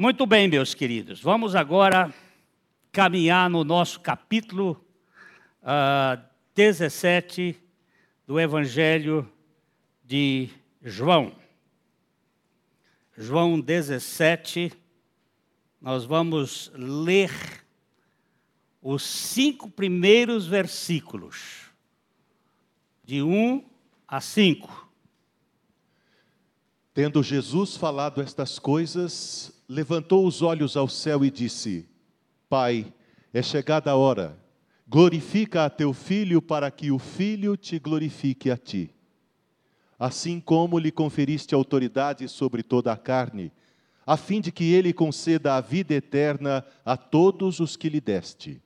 Muito bem, meus queridos, vamos agora caminhar no nosso capítulo uh, 17 do Evangelho de João. João 17, nós vamos ler os cinco primeiros versículos, de 1 a 5. Tendo Jesus falado estas coisas, levantou os olhos ao céu e disse: Pai, é chegada a hora, glorifica a teu filho, para que o filho te glorifique a ti. Assim como lhe conferiste autoridade sobre toda a carne, a fim de que ele conceda a vida eterna a todos os que lhe deste.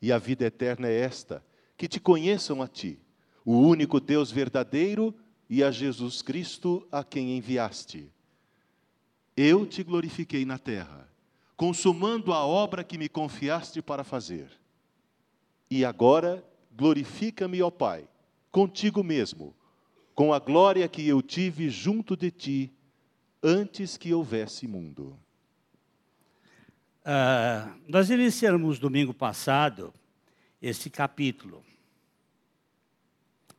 E a vida eterna é esta: que te conheçam a ti, o único Deus verdadeiro, e a Jesus Cristo, a quem enviaste. Eu te glorifiquei na terra, consumando a obra que me confiaste para fazer. E agora glorifica-me, ó Pai, contigo mesmo, com a glória que eu tive junto de ti antes que houvesse mundo. Uh, nós iniciamos domingo passado esse capítulo,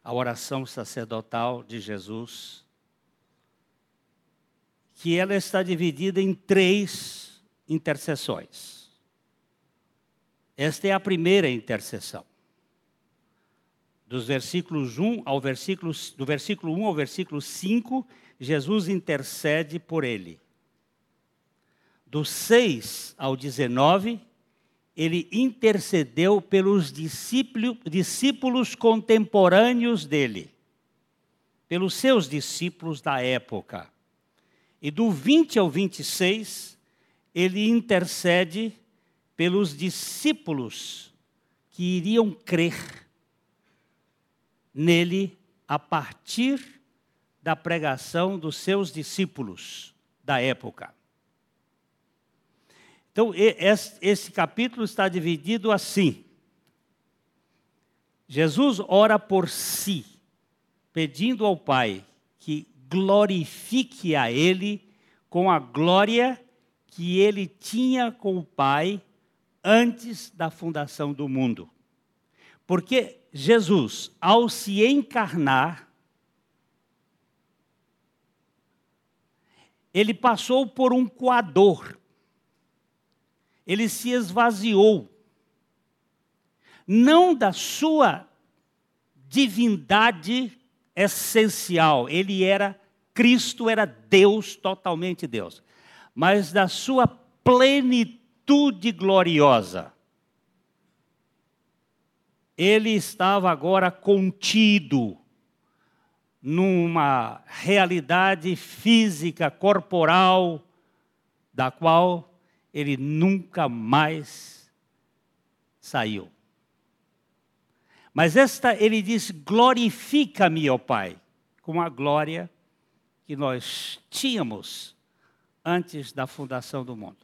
a oração sacerdotal de Jesus que ela está dividida em três intercessões. Esta é a primeira intercessão. Dos versículos 1 ao versículo, do versículo 1 ao versículo 5, Jesus intercede por ele. Do 6 ao 19, ele intercedeu pelos discípulos contemporâneos dele, pelos seus discípulos da época. E do 20 ao 26, ele intercede pelos discípulos que iriam crer nele a partir da pregação dos seus discípulos da época. Então, esse capítulo está dividido assim. Jesus ora por si, pedindo ao Pai que glorifique a Ele com a glória que ele tinha com o Pai antes da fundação do mundo. Porque Jesus, ao se encarnar, ele passou por um coador, ele se esvaziou, não da sua divindade essencial, ele era Cristo era Deus, totalmente Deus, mas da sua plenitude gloriosa. Ele estava agora contido numa realidade física, corporal, da qual ele nunca mais saiu. Mas esta, ele diz: glorifica-me, ó Pai, com a glória que nós tínhamos antes da fundação do mundo.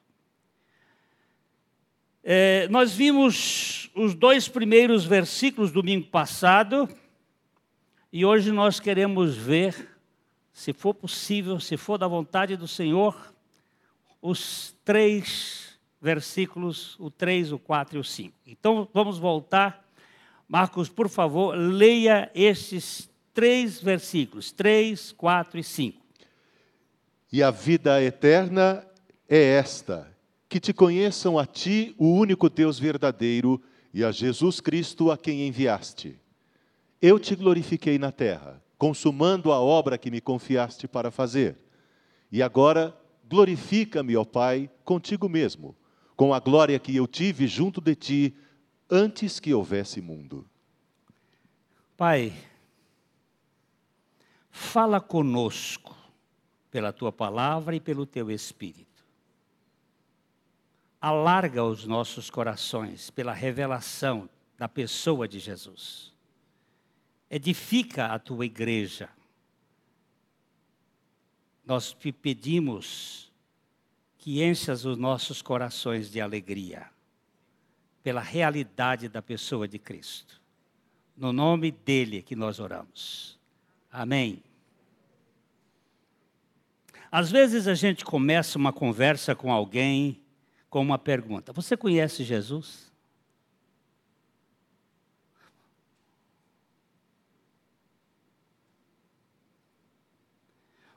É, nós vimos os dois primeiros versículos domingo passado e hoje nós queremos ver, se for possível, se for da vontade do Senhor, os três versículos, o 3, o 4 e o 5. Então vamos voltar. Marcos, por favor, leia esses três versículos, 3, 4 e 5. E a vida eterna é esta: que te conheçam a ti, o único Deus verdadeiro, e a Jesus Cristo a quem enviaste. Eu te glorifiquei na terra, consumando a obra que me confiaste para fazer. E agora glorifica-me, ó Pai, contigo mesmo, com a glória que eu tive junto de ti antes que houvesse mundo. Pai, Fala conosco pela tua palavra e pelo teu espírito. Alarga os nossos corações pela revelação da pessoa de Jesus. Edifica a tua igreja. Nós te pedimos que enchas os nossos corações de alegria pela realidade da pessoa de Cristo. No nome dele que nós oramos. Amém. Às vezes a gente começa uma conversa com alguém com uma pergunta: Você conhece Jesus?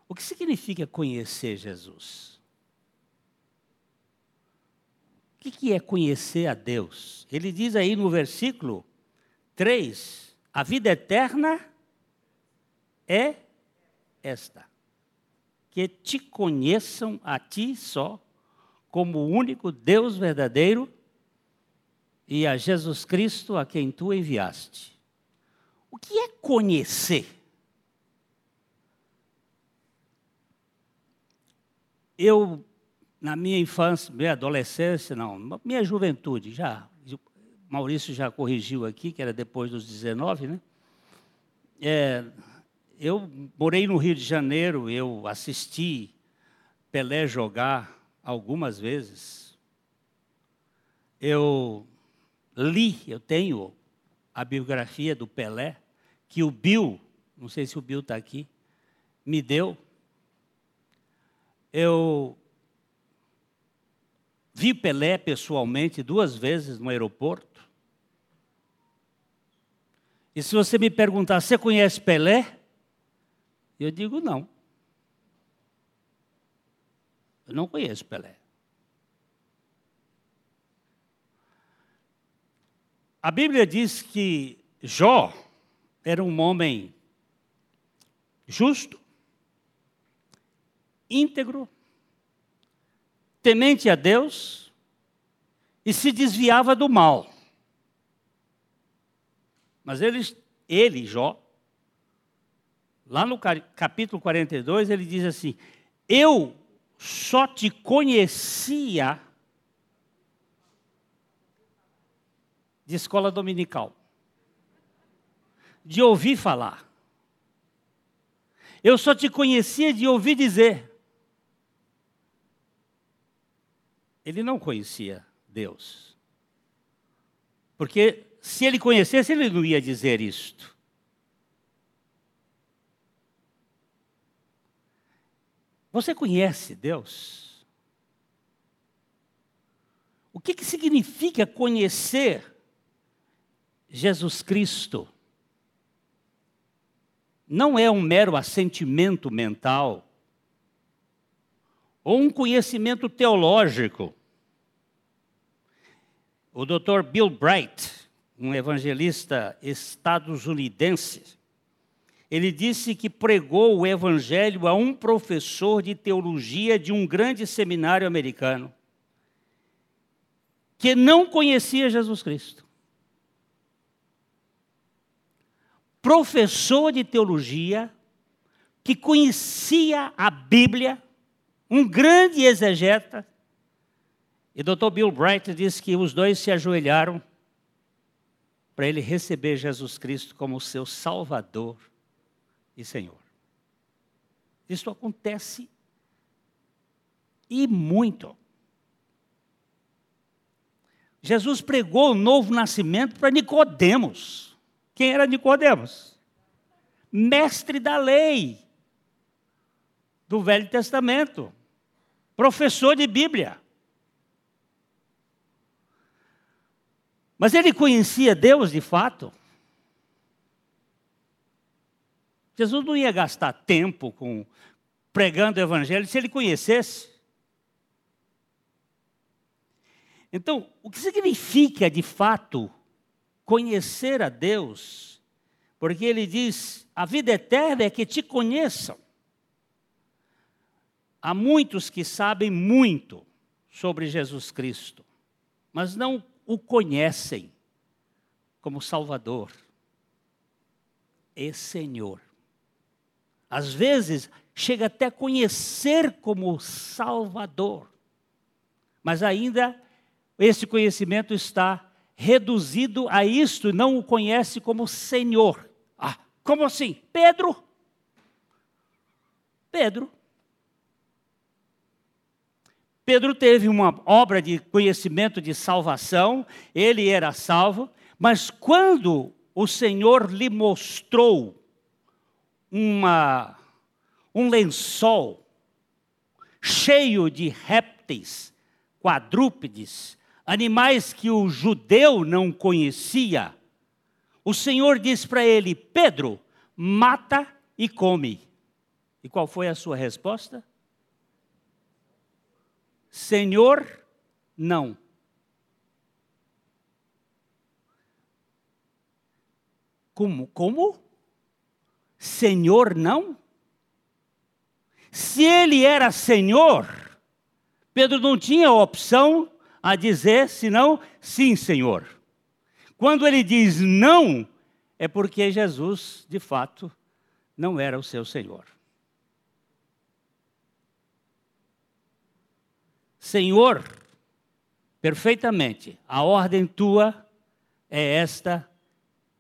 O que significa conhecer Jesus? O que é conhecer a Deus? Ele diz aí no versículo 3: A vida eterna é esta que te conheçam a ti só, como o único Deus verdadeiro, e a Jesus Cristo a quem tu enviaste. O que é conhecer? Eu, na minha infância, minha adolescência, não, minha juventude, já, Maurício já corrigiu aqui, que era depois dos 19, né? É, eu morei no Rio de Janeiro, eu assisti Pelé jogar algumas vezes. Eu li, eu tenho a biografia do Pelé, que o Bill, não sei se o Bill está aqui, me deu. Eu vi Pelé pessoalmente duas vezes no aeroporto. E se você me perguntar, você conhece Pelé? Eu digo não. Eu não conheço Pelé. A Bíblia diz que Jó era um homem justo, íntegro, temente a Deus e se desviava do mal. Mas ele, ele Jó, lá no capítulo 42, ele diz assim: Eu só te conhecia de escola dominical, de ouvir falar. Eu só te conhecia de ouvir dizer. Ele não conhecia Deus. Porque se ele conhecesse, ele não ia dizer isto. Você conhece Deus? O que, que significa conhecer Jesus Cristo? Não é um mero assentimento mental ou um conhecimento teológico. O Dr. Bill Bright, um evangelista estadunidense, ele disse que pregou o evangelho a um professor de teologia de um grande seminário americano que não conhecia Jesus Cristo. Professor de teologia que conhecia a Bíblia, um grande exegeta, e Dr. Bill Bright disse que os dois se ajoelharam para ele receber Jesus Cristo como seu Salvador e Senhor. Isso acontece e muito. Jesus pregou o novo nascimento para Nicodemos. Quem era Nicodemos? Mestre da lei do Velho Testamento, professor de Bíblia. Mas ele conhecia Deus de fato? Jesus não ia gastar tempo com pregando o evangelho se ele conhecesse. Então, o que significa de fato conhecer a Deus? Porque ele diz: a vida eterna é que te conheçam. Há muitos que sabem muito sobre Jesus Cristo, mas não o conhecem como Salvador e Senhor. Às vezes, chega até a conhecer como Salvador, mas ainda esse conhecimento está reduzido a isto, não o conhece como Senhor. Ah, como assim? Pedro? Pedro. Pedro teve uma obra de conhecimento de salvação, ele era salvo, mas quando o Senhor lhe mostrou uma, um lençol cheio de répteis, quadrúpedes, animais que o judeu não conhecia, o Senhor disse para ele: Pedro, mata e come. E qual foi a sua resposta? Senhor, não. Como? Como? Senhor, não? Se ele era Senhor, Pedro não tinha opção a dizer senão sim, Senhor. Quando ele diz não, é porque Jesus, de fato, não era o seu Senhor. Senhor, perfeitamente, a ordem tua é esta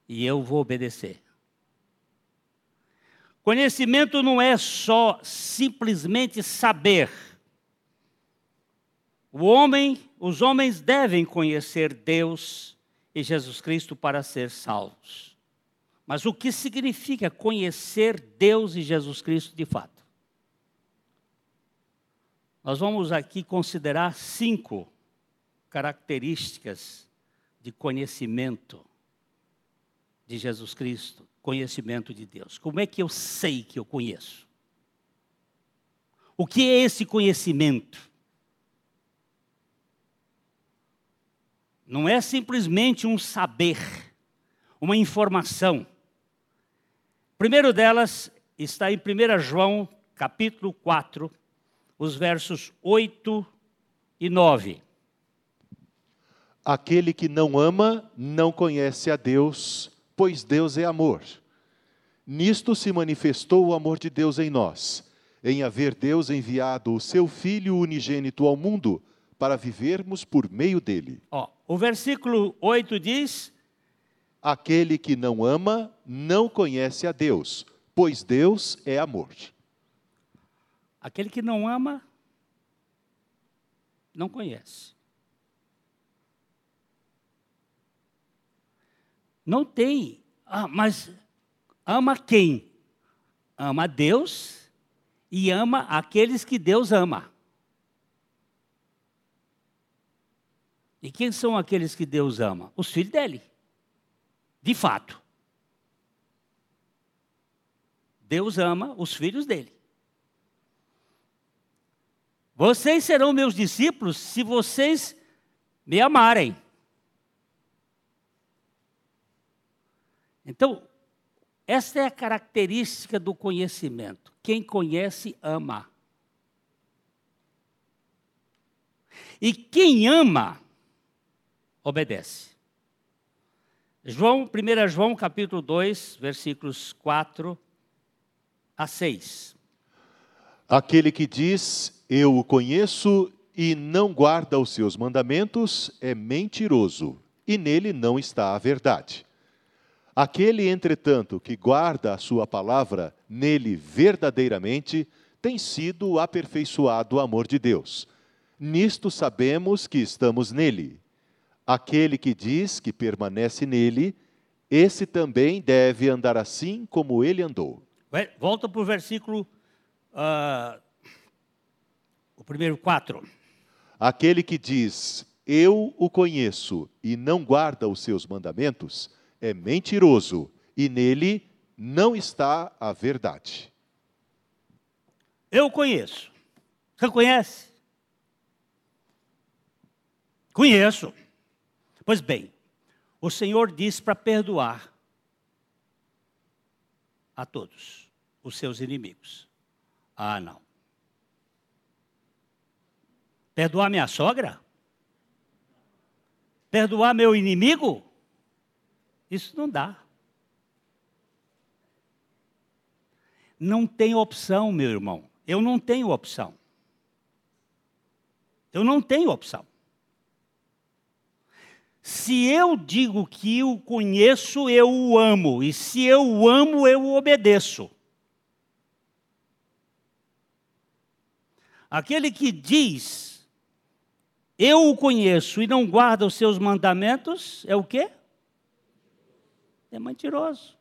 e eu vou obedecer. Conhecimento não é só simplesmente saber. O homem, os homens devem conhecer Deus e Jesus Cristo para ser salvos. Mas o que significa conhecer Deus e Jesus Cristo de fato? Nós vamos aqui considerar cinco características de conhecimento de Jesus Cristo, conhecimento de Deus. Como é que eu sei que eu conheço? O que é esse conhecimento? Não é simplesmente um saber, uma informação. O primeiro delas está em 1 João, capítulo 4, os versos 8 e 9. Aquele que não ama não conhece a Deus, pois Deus é amor. Nisto se manifestou o amor de Deus em nós, em haver Deus enviado o seu Filho unigênito ao mundo para vivermos por meio dele. Ó, o versículo 8 diz: Aquele que não ama não conhece a Deus, pois Deus é amor. Aquele que não ama não conhece. Não tem. Ah, mas ama quem? Ama Deus e ama aqueles que Deus ama. E quem são aqueles que Deus ama? Os filhos dele. De fato. Deus ama os filhos dele. Vocês serão meus discípulos se vocês me amarem. Então, esta é a característica do conhecimento. Quem conhece, ama. E quem ama, obedece. João, 1 João capítulo 2, versículos 4 a 6. Aquele que diz, eu o conheço e não guarda os seus mandamentos, é mentiroso, e nele não está a verdade. Aquele, entretanto, que guarda a sua palavra, nele verdadeiramente, tem sido aperfeiçoado o amor de Deus. Nisto sabemos que estamos nele. Aquele que diz que permanece nele, esse também deve andar assim como ele andou. Volta para o versículo, uh, primeiro quatro. Aquele que diz, eu o conheço, e não guarda os seus mandamentos, é mentiroso, e nele não está a verdade. Eu conheço. Você conhece? Conheço. Pois bem, o Senhor diz para perdoar a todos os seus inimigos. Ah, não. Perdoar minha sogra? Perdoar meu inimigo? Isso não dá. Não tem opção, meu irmão. Eu não tenho opção. Eu não tenho opção. Se eu digo que o conheço, eu o amo, e se eu o amo, eu o obedeço. Aquele que diz, eu o conheço e não guarda os seus mandamentos, é o quê? É mentiroso.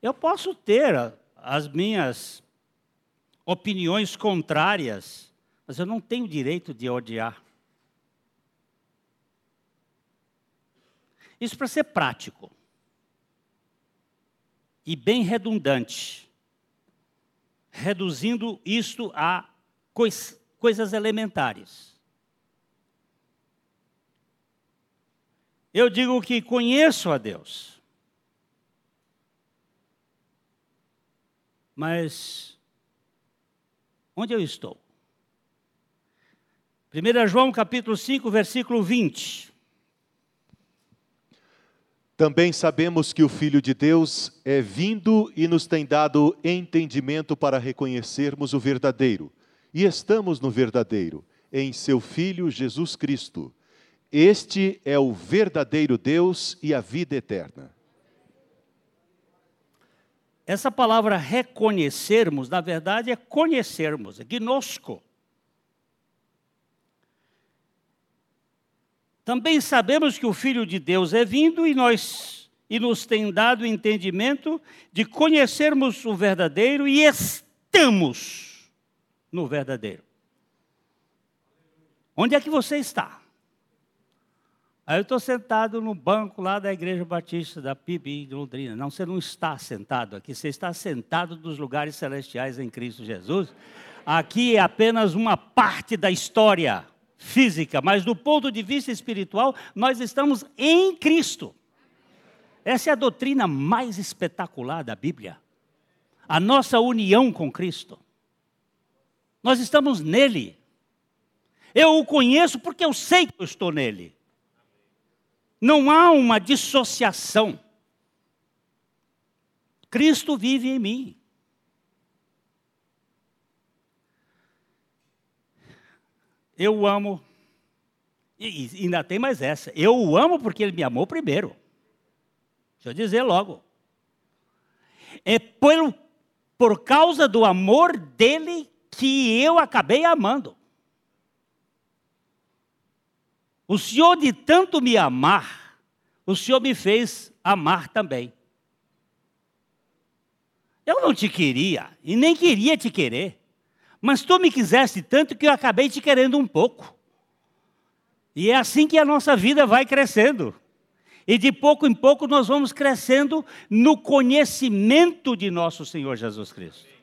Eu posso ter as minhas opiniões contrárias, mas eu não tenho direito de odiar. Isso para ser prático e bem redundante, reduzindo isto a cois, coisas elementares. Eu digo que conheço a Deus, mas onde eu estou? 1 João capítulo 5, versículo 20. Também sabemos que o Filho de Deus é vindo e nos tem dado entendimento para reconhecermos o verdadeiro. E estamos no verdadeiro, em seu Filho Jesus Cristo. Este é o verdadeiro Deus e a vida eterna. Essa palavra reconhecermos, na verdade, é conhecermos, é gnosco. Também sabemos que o Filho de Deus é vindo e nós e nos tem dado o entendimento de conhecermos o verdadeiro e estamos no verdadeiro. Onde é que você está? Aí eu estou sentado no banco lá da Igreja Batista da PIB de Londrina. Não, você não está sentado aqui, você está sentado nos lugares celestiais em Cristo Jesus. Aqui é apenas uma parte da história física, mas do ponto de vista espiritual, nós estamos em Cristo. Essa é a doutrina mais espetacular da Bíblia. A nossa união com Cristo. Nós estamos nele. Eu o conheço porque eu sei que eu estou nele. Não há uma dissociação. Cristo vive em mim. Eu o amo. E, ainda tem mais essa. Eu o amo porque ele me amou primeiro. Deixa eu dizer logo. É por, por causa do amor dele que eu acabei amando. O Senhor, de tanto me amar, o Senhor me fez amar também. Eu não te queria e nem queria te querer. Mas tu me quiseste tanto que eu acabei te querendo um pouco. E é assim que a nossa vida vai crescendo. E de pouco em pouco nós vamos crescendo no conhecimento de nosso Senhor Jesus Cristo.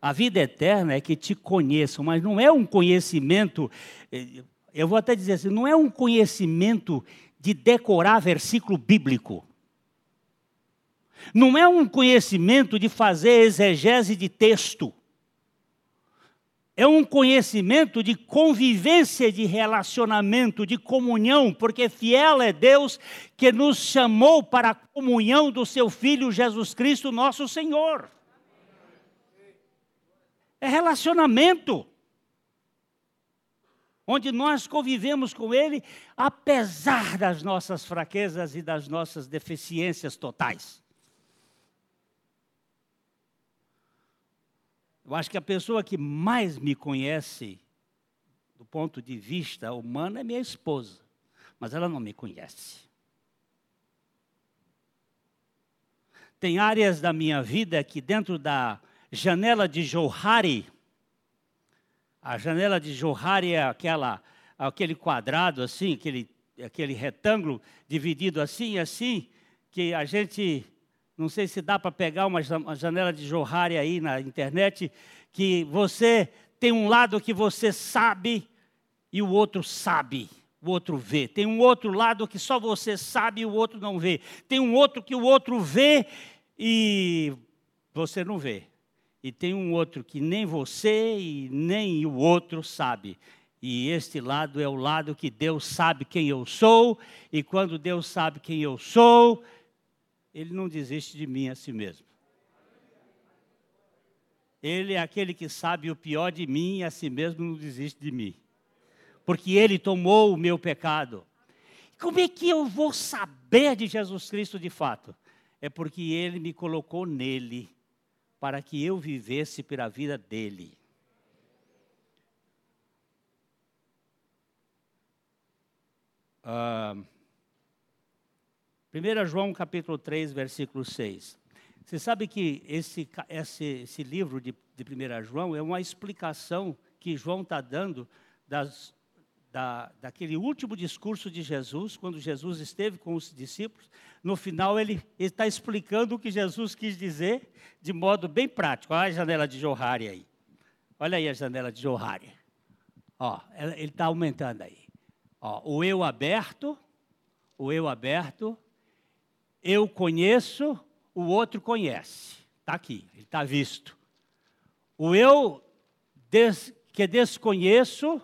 A vida eterna é que te conheçam, mas não é um conhecimento, eh, eu vou até dizer assim, não é um conhecimento de decorar versículo bíblico. Não é um conhecimento de fazer exegese de texto. É um conhecimento de convivência, de relacionamento, de comunhão, porque fiel é Deus que nos chamou para a comunhão do seu Filho Jesus Cristo, nosso Senhor. É relacionamento onde nós convivemos com Ele, apesar das nossas fraquezas e das nossas deficiências totais. Eu acho que a pessoa que mais me conhece, do ponto de vista humano, é minha esposa. Mas ela não me conhece. Tem áreas da minha vida que, dentro da janela de Johari, a janela de Johari é aquela, aquele quadrado assim, aquele, aquele retângulo dividido assim e assim, que a gente não sei se dá para pegar uma janela de Johari aí na internet, que você tem um lado que você sabe e o outro sabe, o outro vê. Tem um outro lado que só você sabe e o outro não vê. Tem um outro que o outro vê e você não vê. E tem um outro que nem você e nem o outro sabe. E este lado é o lado que Deus sabe quem eu sou, e quando Deus sabe quem eu sou, ele não desiste de mim a si mesmo. Ele é aquele que sabe o pior de mim e a si mesmo não desiste de mim. Porque ele tomou o meu pecado. Como é que eu vou saber de Jesus Cristo de fato? É porque ele me colocou nele para que eu vivesse pela vida dele. Ah, 1 João capítulo 3, versículo 6. Você sabe que esse, esse, esse livro de, de 1 João é uma explicação que João está dando das, da, daquele último discurso de Jesus, quando Jesus esteve com os discípulos. No final, ele está explicando o que Jesus quis dizer de modo bem prático. Olha a janela de Johari aí. Olha aí a janela de Johari. Ó, ele está aumentando aí. Ó, o eu aberto, o eu aberto, eu conheço, o outro conhece. Está aqui, ele está visto. O eu des- que desconheço,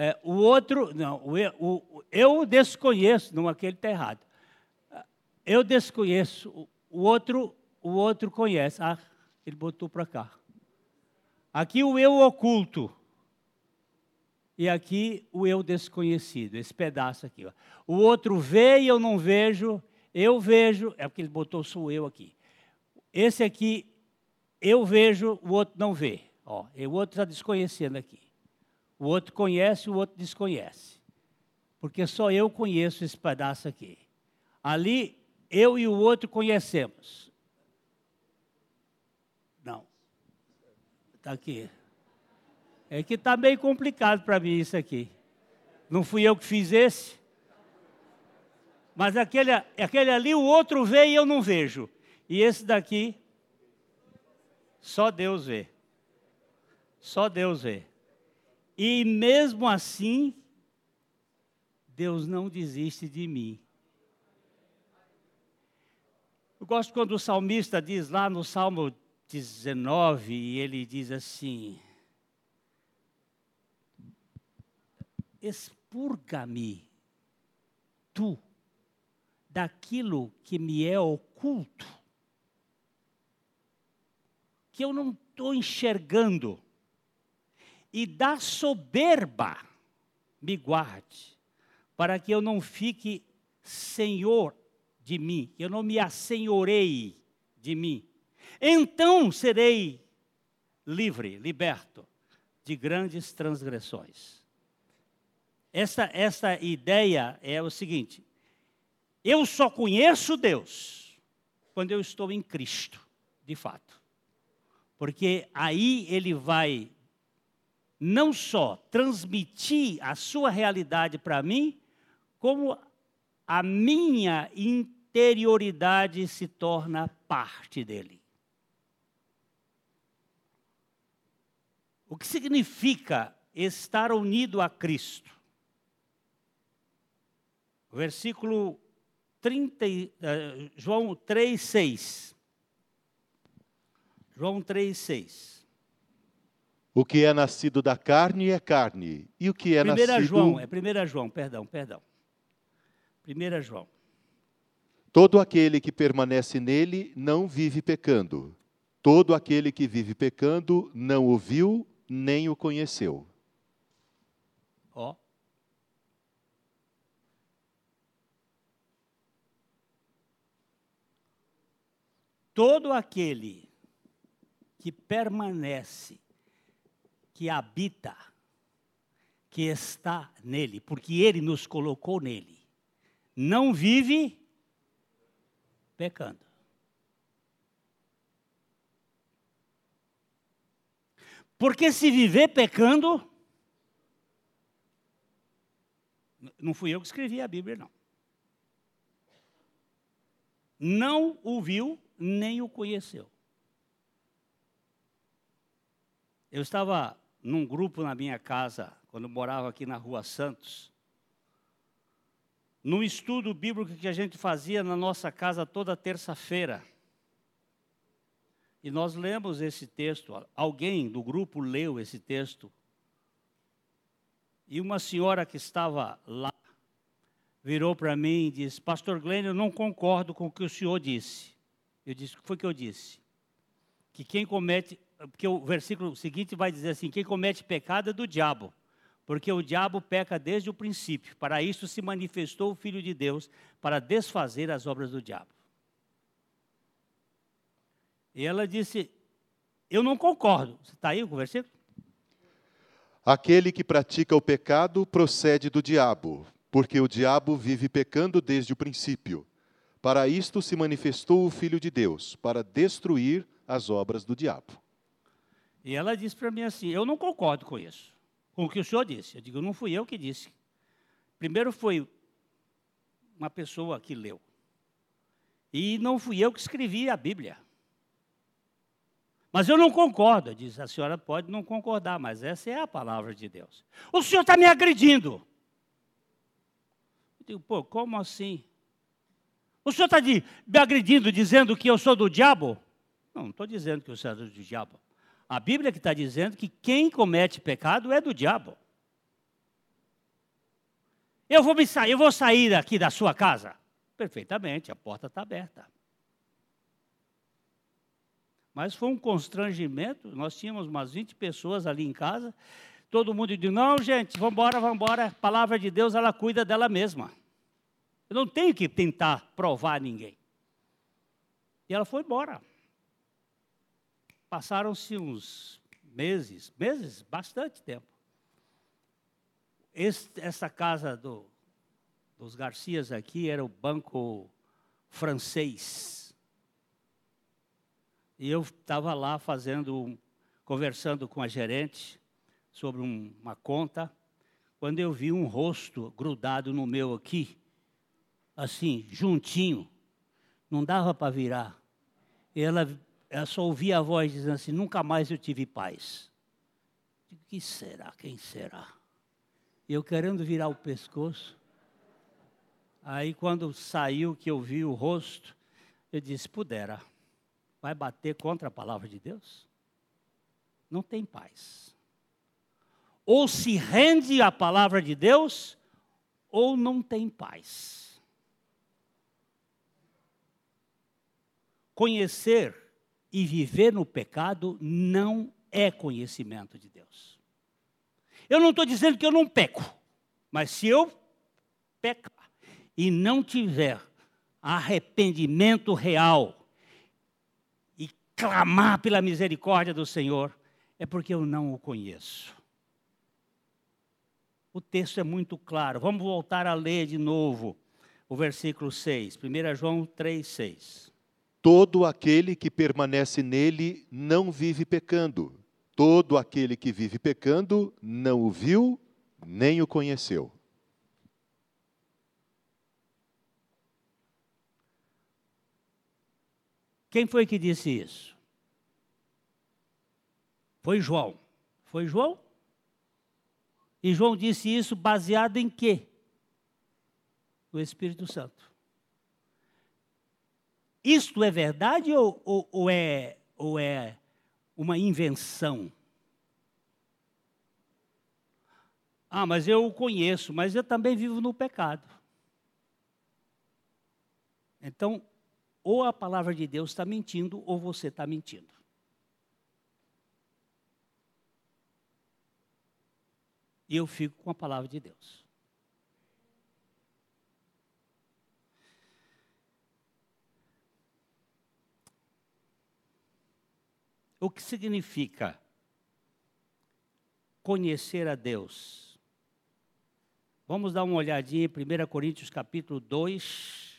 é, o outro, não, o o- eu desconheço, não, aquele está errado. Eu desconheço, o- outro, o outro conhece. Ah, ele botou para cá. Aqui o eu oculto. E aqui o eu desconhecido, esse pedaço aqui. Ó. O outro vê e eu não vejo, eu vejo, é porque ele botou sou eu aqui. Esse aqui, eu vejo, o outro não vê. Ó, o outro está desconhecendo aqui. O outro conhece, o outro desconhece. Porque só eu conheço esse pedaço aqui. Ali, eu e o outro conhecemos. Não. Está aqui. É que está meio complicado para mim isso aqui. Não fui eu que fiz esse. Mas aquele, aquele ali, o outro vê e eu não vejo. E esse daqui, só Deus vê. Só Deus vê. E mesmo assim, Deus não desiste de mim. Eu gosto quando o salmista diz lá no Salmo 19, e ele diz assim: Expurga-me, tu, daquilo que me é oculto, que eu não estou enxergando, e da soberba me guarde, para que eu não fique senhor de mim, que eu não me assenhorei de mim. Então serei livre, liberto de grandes transgressões. Essa, essa ideia é o seguinte: eu só conheço Deus quando eu estou em Cristo, de fato. Porque aí ele vai não só transmitir a sua realidade para mim, como a minha interioridade se torna parte dele. O que significa estar unido a Cristo? Versículo 30, e- eh, João 3, 6. João 3, 6. O que é nascido da carne é carne, e o que é Primeira nascido João, é primeira João, perdão, perdão. Primeira João. Todo aquele que permanece nele não vive pecando. Todo aquele que vive pecando não o viu nem o conheceu. Ó. Todo aquele que permanece, que habita, que está nele, porque ele nos colocou nele, não vive pecando. Porque se viver pecando, Não fui eu que escrevi a Bíblia, não. Não o viu, nem o conheceu. Eu estava num grupo na minha casa, quando morava aqui na Rua Santos, num estudo bíblico que a gente fazia na nossa casa toda terça-feira. E nós lemos esse texto, alguém do grupo leu esse texto e uma senhora que estava lá virou para mim e disse: Pastor Glenn, eu não concordo com o que o senhor disse. Eu disse: O que foi que eu disse? Que quem comete. Porque o versículo seguinte vai dizer assim: quem comete pecado é do diabo. Porque o diabo peca desde o princípio. Para isso se manifestou o Filho de Deus, para desfazer as obras do diabo. E ela disse: Eu não concordo. Está aí o versículo? Aquele que pratica o pecado procede do diabo, porque o diabo vive pecando desde o princípio. Para isto se manifestou o Filho de Deus, para destruir as obras do diabo. E ela disse para mim assim: Eu não concordo com isso, com o que o senhor disse. Eu digo: Não fui eu que disse. Primeiro foi uma pessoa que leu. E não fui eu que escrevi a Bíblia. Mas eu não concordo. Diz, a senhora pode não concordar, mas essa é a palavra de Deus. O senhor está me agredindo. Eu digo, pô, como assim? O senhor está me agredindo dizendo que eu sou do diabo? Não, não estou dizendo que eu sou do diabo. A Bíblia que está dizendo que quem comete pecado é do diabo. Eu vou, me sair, eu vou sair aqui da sua casa? Perfeitamente, a porta está aberta. Mas foi um constrangimento, nós tínhamos umas 20 pessoas ali em casa, todo mundo disse, não gente, vamos embora, vamos embora, a palavra de Deus, ela cuida dela mesma. Eu não tenho que tentar provar ninguém. E ela foi embora. Passaram-se uns meses, meses, bastante tempo. Esse, essa casa do, dos Garcias aqui era o banco francês. E eu estava lá fazendo, conversando com a gerente sobre um, uma conta, quando eu vi um rosto grudado no meu aqui, assim, juntinho, não dava para virar. E ela, ela só ouvia a voz dizendo assim: nunca mais eu tive paz. O que será? Quem será? Eu querendo virar o pescoço. Aí quando saiu que eu vi o rosto, eu disse: pudera, vai bater contra a palavra de Deus? Não tem paz. Ou se rende à palavra de Deus, ou não tem paz. Conhecer e viver no pecado não é conhecimento de Deus. Eu não estou dizendo que eu não peco, mas se eu pecar e não tiver arrependimento real e clamar pela misericórdia do Senhor, é porque eu não o conheço. O texto é muito claro. Vamos voltar a ler de novo o versículo 6, 1 João 3, 6. Todo aquele que permanece nele não vive pecando. Todo aquele que vive pecando não o viu nem o conheceu. Quem foi que disse isso? Foi João. Foi João? E João disse isso baseado em quê? No Espírito Santo. Isto é verdade ou, ou, ou, é, ou é uma invenção. Ah, mas eu o conheço, mas eu também vivo no pecado. Então, ou a palavra de Deus está mentindo, ou você está mentindo. E eu fico com a palavra de Deus. O que significa conhecer a Deus? Vamos dar uma olhadinha em 1 Coríntios capítulo 2,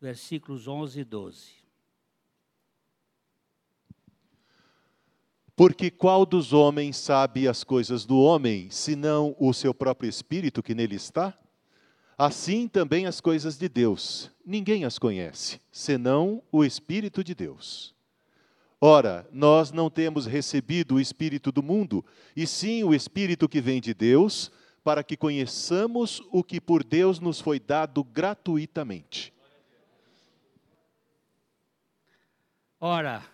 versículos 11 e 12. Porque qual dos homens sabe as coisas do homem, senão o seu próprio espírito que nele está? Assim também as coisas de Deus. Ninguém as conhece, senão o Espírito de Deus. Ora, nós não temos recebido o Espírito do mundo, e sim o Espírito que vem de Deus, para que conheçamos o que por Deus nos foi dado gratuitamente. Ora,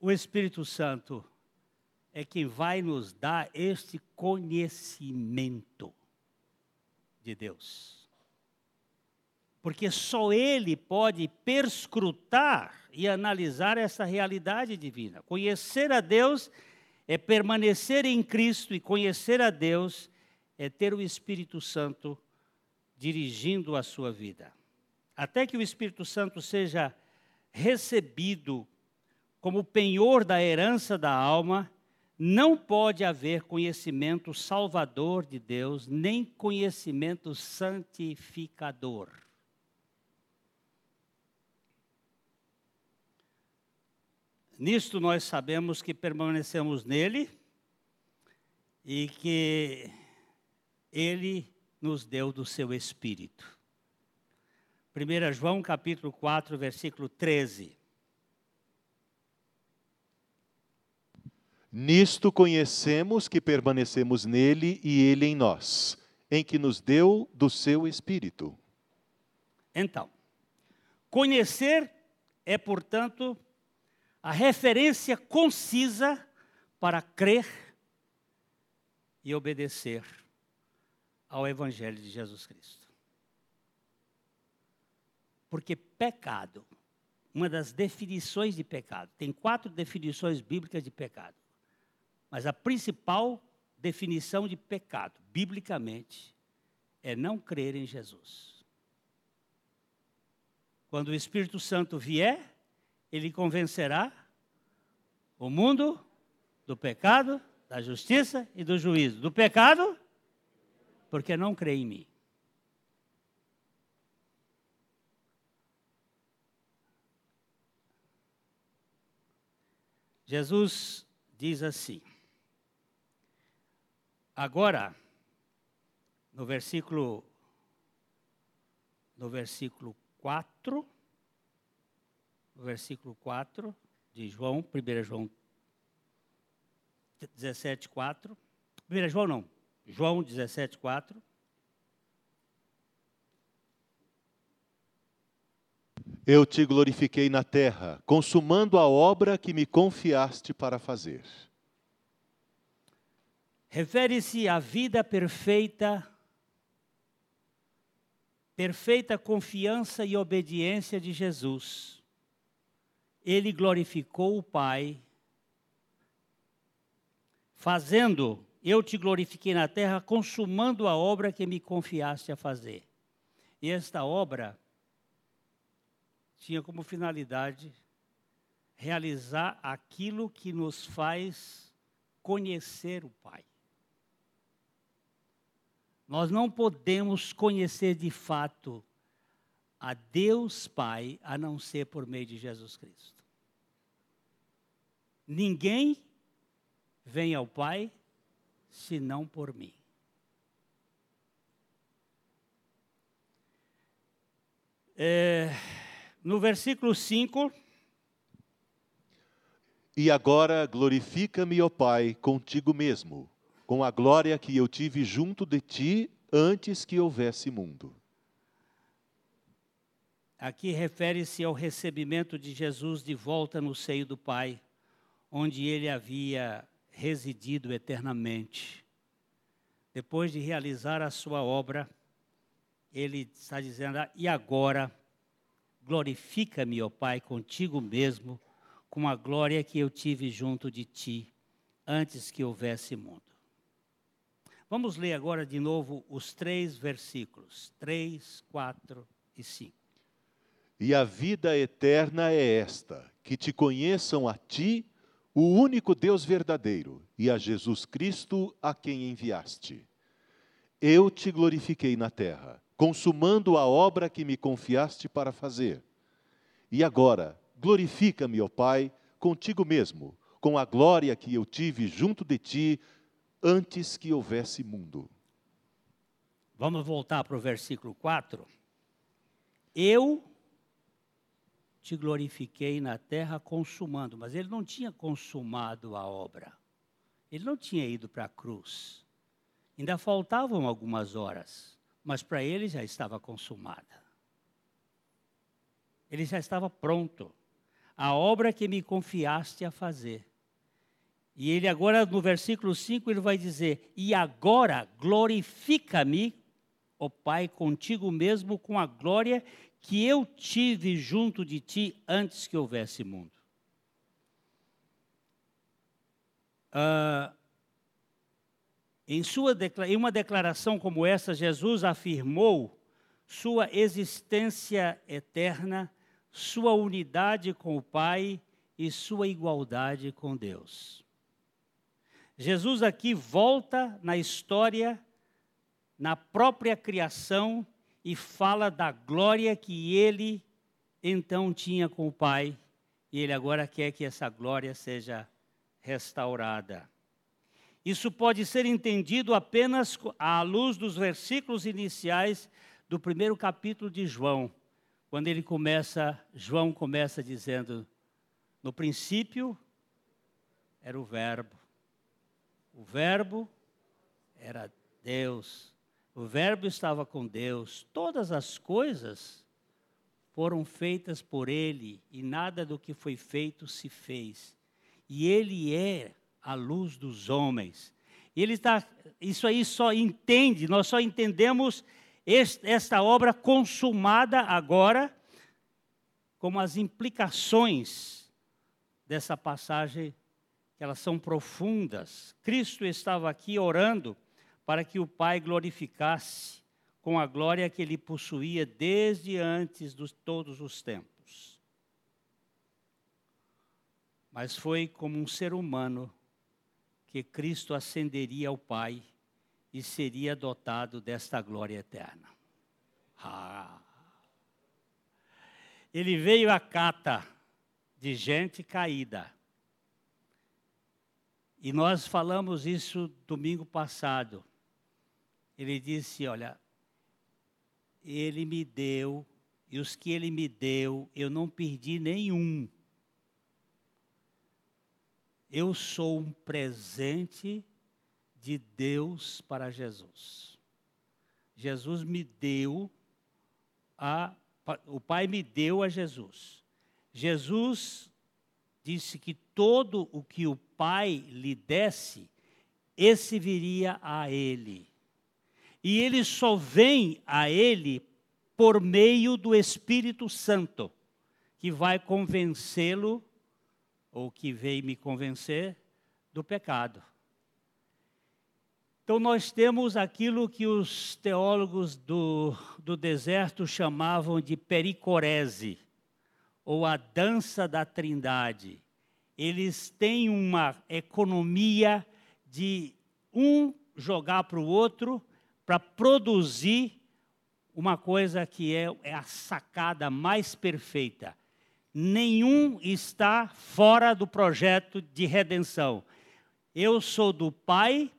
o Espírito Santo é quem vai nos dar este conhecimento de Deus porque só Ele pode perscrutar e analisar essa realidade divina. Conhecer a Deus é permanecer em Cristo, e conhecer a Deus é ter o Espírito Santo dirigindo a sua vida. Até que o Espírito Santo seja recebido como penhor da herança da alma, não pode haver conhecimento salvador de Deus, nem conhecimento santificador. Nisto nós sabemos que permanecemos nele e que ele nos deu do seu espírito. 1 João capítulo 4, versículo 13. Nisto conhecemos que permanecemos nele e ele em nós, em que nos deu do seu espírito. Então, conhecer é, portanto, a referência concisa para crer e obedecer ao Evangelho de Jesus Cristo. Porque pecado, uma das definições de pecado, tem quatro definições bíblicas de pecado, mas a principal definição de pecado, biblicamente, é não crer em Jesus. Quando o Espírito Santo vier, ele convencerá o mundo do pecado, da justiça e do juízo. Do pecado, porque não crê em mim. Jesus diz assim, agora, no versículo, no versículo 4, no versículo 4 de João, 1 João 17, 4. 1 João não, João 17, 4. Eu te glorifiquei na terra, consumando a obra que me confiaste para fazer. Refere-se à vida perfeita, perfeita confiança e obediência de Jesus ele glorificou o Pai, fazendo, eu te glorifiquei na terra, consumando a obra que me confiaste a fazer. E esta obra tinha como finalidade realizar aquilo que nos faz conhecer o Pai. Nós não podemos conhecer de fato a Deus Pai a não ser por meio de Jesus Cristo. Ninguém vem ao Pai senão por mim. É, no versículo 5. E agora glorifica-me, ó Pai, contigo mesmo, com a glória que eu tive junto de ti antes que houvesse mundo. Aqui refere-se ao recebimento de Jesus de volta no seio do Pai, onde ele havia residido eternamente. Depois de realizar a sua obra, ele está dizendo: ah, E agora, glorifica-me, ó Pai, contigo mesmo, com a glória que eu tive junto de ti, antes que houvesse mundo. Vamos ler agora de novo os três versículos, 3, 4 e 5. E a vida eterna é esta: que te conheçam a ti, o único Deus verdadeiro, e a Jesus Cristo, a quem enviaste. Eu te glorifiquei na terra, consumando a obra que me confiaste para fazer. E agora, glorifica-me, ó Pai, contigo mesmo, com a glória que eu tive junto de ti antes que houvesse mundo. Vamos voltar para o versículo 4. Eu te glorifiquei na terra consumando. Mas ele não tinha consumado a obra. Ele não tinha ido para a cruz. Ainda faltavam algumas horas, mas para ele já estava consumada. Ele já estava pronto. A obra que me confiaste a fazer. E ele agora, no versículo 5, ele vai dizer: E agora glorifica-me, ó Pai, contigo mesmo, com a glória que eu tive junto de ti antes que houvesse mundo. Ah, em, sua, em uma declaração como essa, Jesus afirmou sua existência eterna, sua unidade com o Pai e sua igualdade com Deus. Jesus aqui volta na história, na própria criação, e fala da glória que ele então tinha com o Pai. E ele agora quer que essa glória seja restaurada. Isso pode ser entendido apenas à luz dos versículos iniciais do primeiro capítulo de João, quando ele começa, João começa dizendo: No princípio era o Verbo, o Verbo era Deus, o Verbo estava com Deus, todas as coisas foram feitas por Ele e nada do que foi feito se fez. E Ele é a luz dos homens. Ele está, isso aí só entende, nós só entendemos esta obra consumada agora, como as implicações dessa passagem, elas são profundas. Cristo estava aqui orando para que o Pai glorificasse com a glória que ele possuía desde antes de todos os tempos. Mas foi como um ser humano que Cristo ascenderia ao Pai e seria dotado desta glória eterna. Ah. Ele veio à cata de gente caída. E nós falamos isso domingo passado. Ele disse: Olha, ele me deu, e os que ele me deu, eu não perdi nenhum. Eu sou um presente de Deus para Jesus. Jesus me deu a o Pai me deu a Jesus. Jesus disse que todo o que o Pai lhe desse, esse viria a ele. E ele só vem a ele por meio do Espírito Santo, que vai convencê-lo, ou que veio me convencer, do pecado. Então, nós temos aquilo que os teólogos do, do deserto chamavam de pericorese, ou a dança da trindade. Eles têm uma economia de um jogar para o outro para produzir uma coisa que é, é a sacada mais perfeita. Nenhum está fora do projeto de redenção. Eu sou do Pai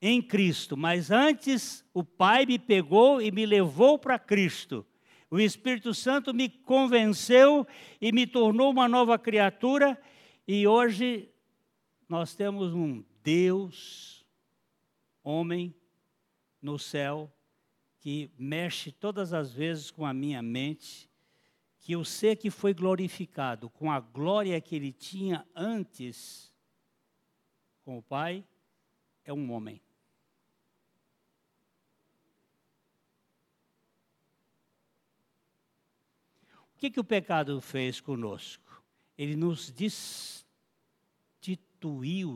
em Cristo, mas antes o Pai me pegou e me levou para Cristo. O Espírito Santo me convenceu e me tornou uma nova criatura, e hoje nós temos um Deus, homem, no céu, que mexe todas as vezes com a minha mente, que eu sei que foi glorificado com a glória que ele tinha antes com o Pai, é um homem. O que, que o pecado fez conosco? Ele nos destituiu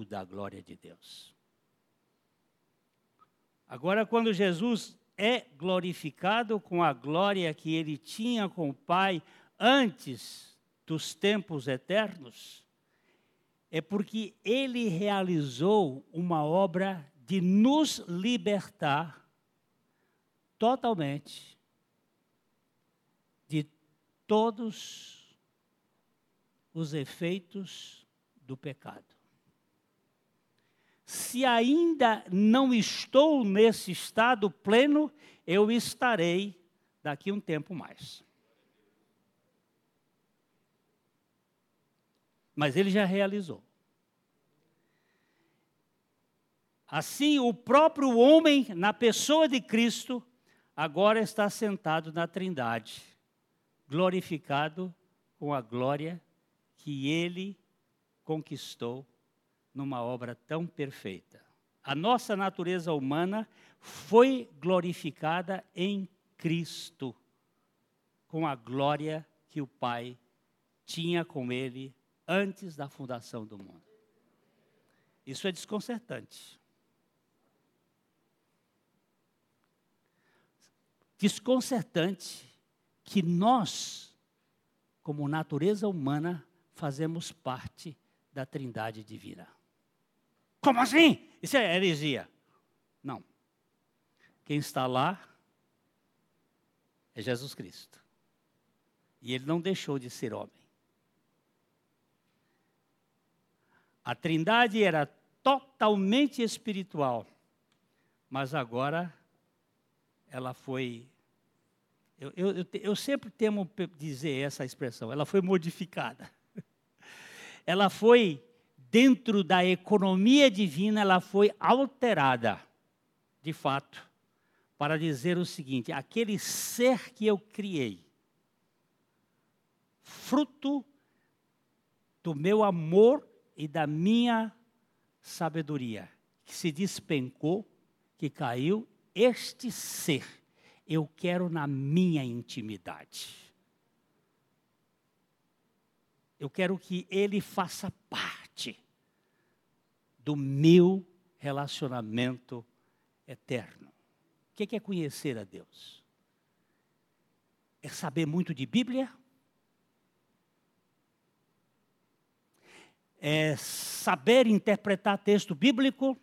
da glória de Deus. Agora, quando Jesus é glorificado com a glória que ele tinha com o Pai antes dos tempos eternos, é porque ele realizou uma obra de nos libertar totalmente todos os efeitos do pecado. Se ainda não estou nesse estado pleno, eu estarei daqui um tempo mais. Mas ele já realizou. Assim, o próprio homem, na pessoa de Cristo, agora está sentado na Trindade glorificado com a glória que ele conquistou numa obra tão perfeita. A nossa natureza humana foi glorificada em Cristo, com a glória que o Pai tinha com ele antes da fundação do mundo. Isso é desconcertante. Desconcertante que nós, como natureza humana, fazemos parte da trindade divina. Como assim? Isso é heresia. Não. Quem está lá é Jesus Cristo. E ele não deixou de ser homem. A Trindade era totalmente espiritual, mas agora ela foi. Eu, eu, eu, sempre temo dizer essa expressão, ela foi modificada. Ela foi dentro da economia divina, ela foi alterada, de fato, para dizer o seguinte: aquele ser que eu criei, fruto do meu amor e da minha sabedoria, que se despencou, que caiu, este ser eu quero na minha intimidade. Eu quero que ele faça parte do meu relacionamento eterno. O que é conhecer a Deus? É saber muito de Bíblia? é, saber interpretar texto bíblico,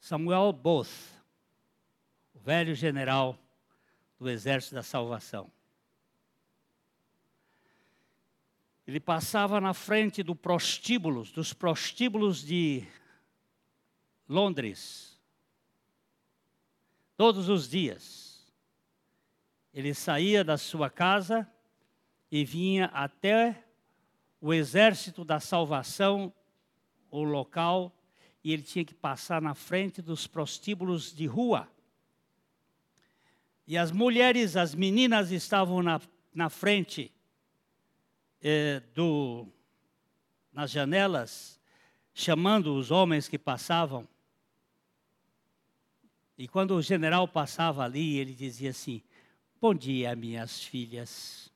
Samuel Both, o velho general do Exército da Salvação. Ele passava na frente do prostíbulos, dos prostíbulos de Londres, todos os dias. Ele saía da sua casa e vinha até o exército da salvação, o local, e ele tinha que passar na frente dos prostíbulos de rua. E as mulheres, as meninas estavam na, na frente eh, do, nas janelas, chamando os homens que passavam. E quando o general passava ali, ele dizia assim: Bom dia, minhas filhas.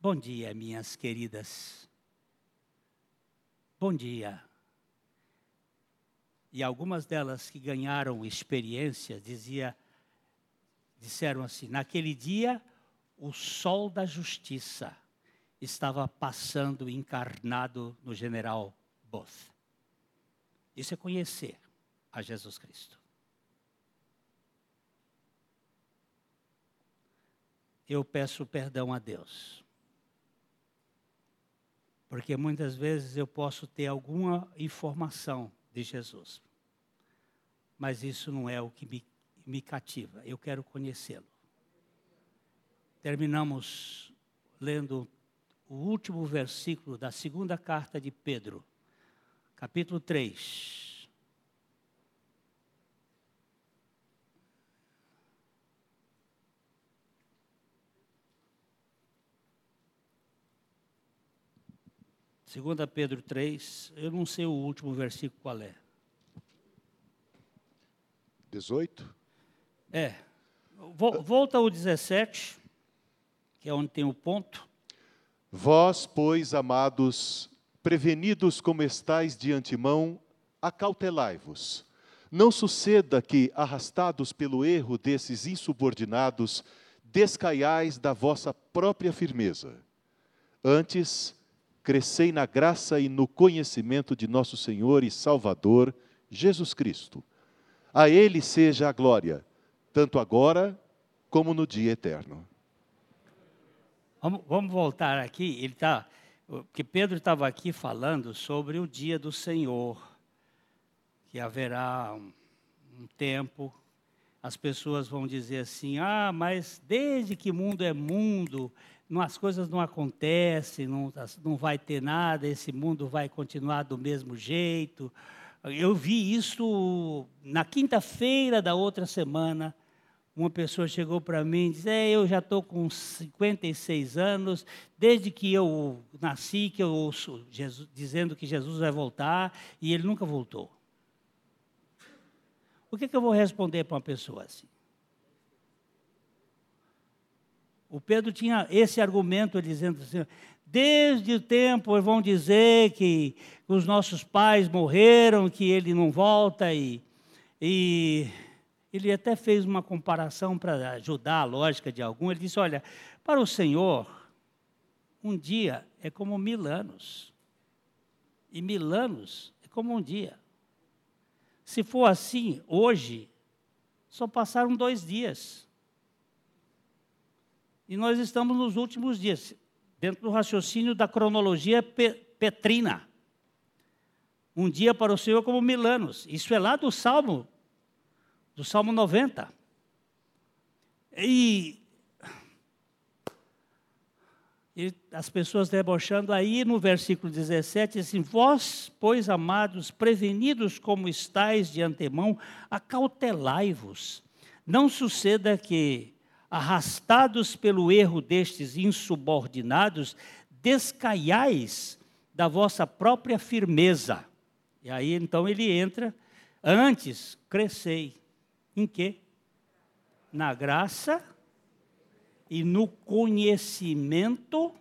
Bom dia, minhas queridas. Bom dia. E algumas delas que ganharam experiência dizia, disseram assim: naquele dia o sol da justiça estava passando encarnado no general Both. Isso é conhecer a Jesus Cristo. Eu peço perdão a Deus porque muitas vezes eu posso ter alguma informação de Jesus, mas isso não é o que me, me cativa, eu quero conhecê-lo. Terminamos lendo o último versículo da segunda carta de Pedro, capítulo 3. Segunda Pedro 3, eu não sei o último versículo qual é. 18? É. Volta ao 17, que é onde tem o ponto. Vós, pois, amados, prevenidos como estáis de antemão, acautelai-vos. Não suceda que, arrastados pelo erro desses insubordinados, descaiais da vossa própria firmeza. Antes, crescei na graça e no conhecimento de nosso Senhor e Salvador, Jesus Cristo. A Ele seja a glória, tanto agora como no dia eterno. Vamos, vamos voltar aqui, ele tá, porque Pedro estava aqui falando sobre o dia do Senhor, que haverá um, um tempo, as pessoas vão dizer assim, ah, mas desde que mundo é mundo, as coisas não acontecem, não, não vai ter nada, esse mundo vai continuar do mesmo jeito. Eu vi isso na quinta-feira da outra semana. Uma pessoa chegou para mim e disse: é, Eu já estou com 56 anos, desde que eu nasci, que eu ouço Jesus, dizendo que Jesus vai voltar, e ele nunca voltou. O que, que eu vou responder para uma pessoa assim? O Pedro tinha esse argumento dizendo assim: desde o tempo vão dizer que os nossos pais morreram, que ele não volta e, e ele até fez uma comparação para ajudar a lógica de algum. Ele disse: olha, para o Senhor, um dia é como mil anos e mil anos é como um dia. Se for assim, hoje só passaram dois dias. E nós estamos nos últimos dias, dentro do raciocínio da cronologia petrina. Um dia para o Senhor como mil anos. Isso é lá do Salmo, do Salmo 90. E, e as pessoas debochando aí no versículo 17, assim, vós, pois, amados, prevenidos como estáis de antemão, acautelai-vos. Não suceda que, arrastados pelo erro destes insubordinados, descaiais da vossa própria firmeza. E aí então ele entra, antes crescei. Em quê? Na graça e no conhecimento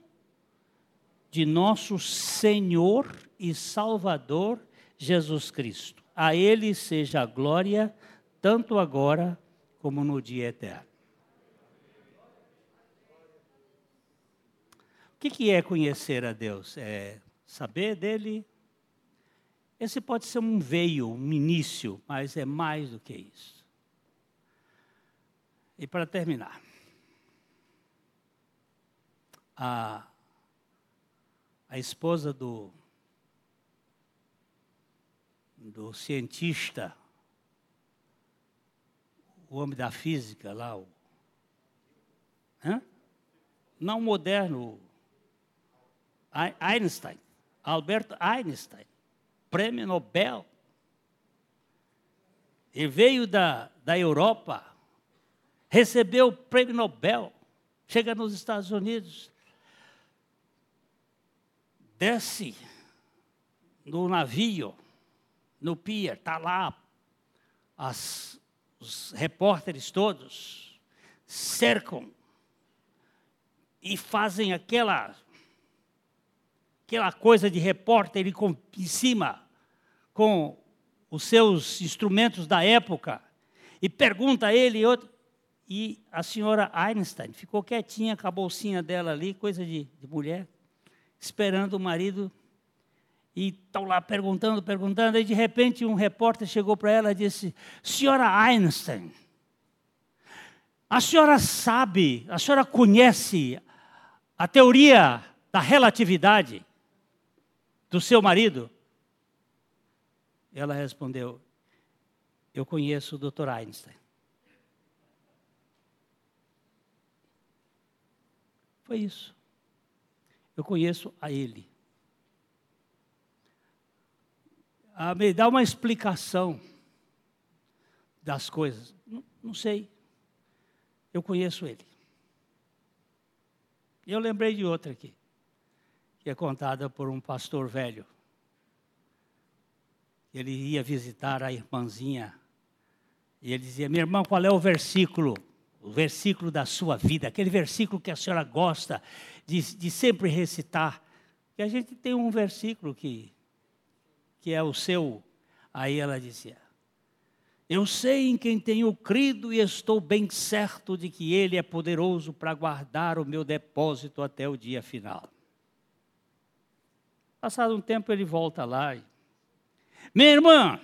de nosso Senhor e Salvador Jesus Cristo. A Ele seja a glória, tanto agora como no dia eterno. O que, é conhecer a Deus? É saber dele. Esse pode ser um veio, um início, mas é mais do que isso. E para terminar, a, a esposa do, do cientista, o homem da física lá, o, hã? não moderno, Einstein, Albert Einstein, prêmio Nobel. Ele veio da, da Europa, recebeu o prêmio Nobel, chega nos Estados Unidos, desce no navio, no pier, está lá as, os repórteres todos, cercam e fazem aquela aquela coisa de repórter com, em cima com os seus instrumentos da época e pergunta a ele outro. E a senhora Einstein ficou quietinha com a bolsinha dela ali, coisa de, de mulher, esperando o marido. E estão lá perguntando, perguntando. Aí de repente um repórter chegou para ela e disse: Senhora Einstein, a senhora sabe, a senhora conhece a teoria da relatividade? do seu marido? Ela respondeu: Eu conheço o Dr. Einstein. Foi isso. Eu conheço a ele. Ah, me dá uma explicação das coisas. Não, não sei. Eu conheço ele. E eu lembrei de outra aqui que é contada por um pastor velho. Ele ia visitar a irmãzinha e ele dizia: Minha irmã, qual é o versículo? O versículo da sua vida, aquele versículo que a senhora gosta de, de sempre recitar. E a gente tem um versículo que, que é o seu. Aí ela dizia: Eu sei em quem tenho crido e estou bem certo de que Ele é poderoso para guardar o meu depósito até o dia final. Passado um tempo ele volta lá. E... Minha irmã,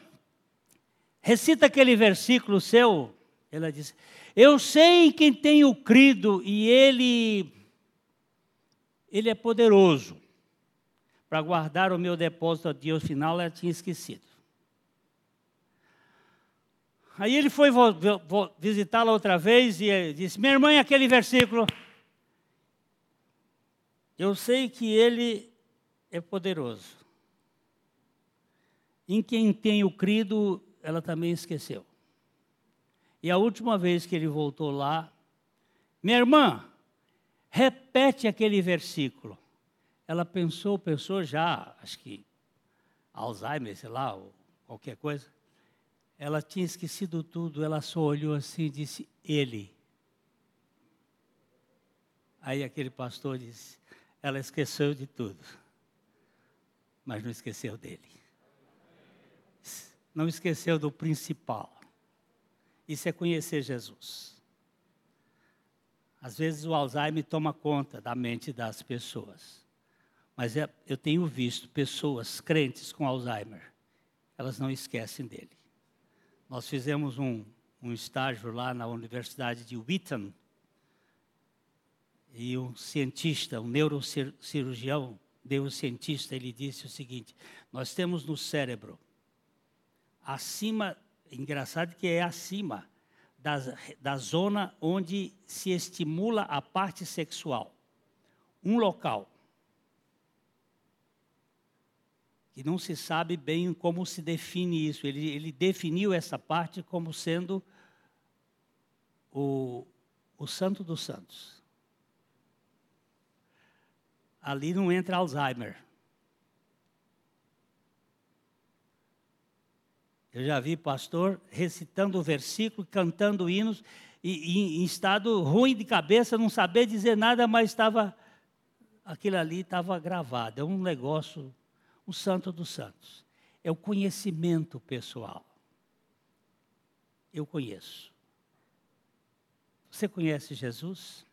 recita aquele versículo seu. Ela diz: Eu sei em quem tenho crido e ele ele é poderoso para guardar o meu depósito a dia final, ela tinha esquecido. Aí ele foi visitá-la outra vez e disse: Minha irmã, aquele versículo. Eu sei que ele é poderoso. Em quem tenho crido, ela também esqueceu. E a última vez que ele voltou lá, minha irmã, repete aquele versículo. Ela pensou, pensou já, acho que Alzheimer, sei lá, ou qualquer coisa. Ela tinha esquecido tudo, ela só olhou assim e disse: Ele. Aí aquele pastor disse: Ela esqueceu de tudo mas não esqueceu dele. Não esqueceu do principal. Isso é conhecer Jesus. Às vezes o Alzheimer toma conta da mente das pessoas. Mas é, eu tenho visto pessoas crentes com Alzheimer, elas não esquecem dele. Nós fizemos um, um estágio lá na Universidade de Wheaton, E um cientista, um neurocirurgião, neurocientista, ele disse o seguinte: nós temos no cérebro, acima, engraçado que é acima da, da zona onde se estimula a parte sexual, um local que não se sabe bem como se define isso. Ele, ele definiu essa parte como sendo o, o santo dos santos. Ali não entra Alzheimer. Eu já vi pastor recitando o versículo, cantando hinos, e, e, em estado ruim de cabeça, não saber dizer nada, mas estava. Aquilo ali estava gravado. É um negócio o santo dos santos. É o conhecimento pessoal. Eu conheço. Você conhece Jesus?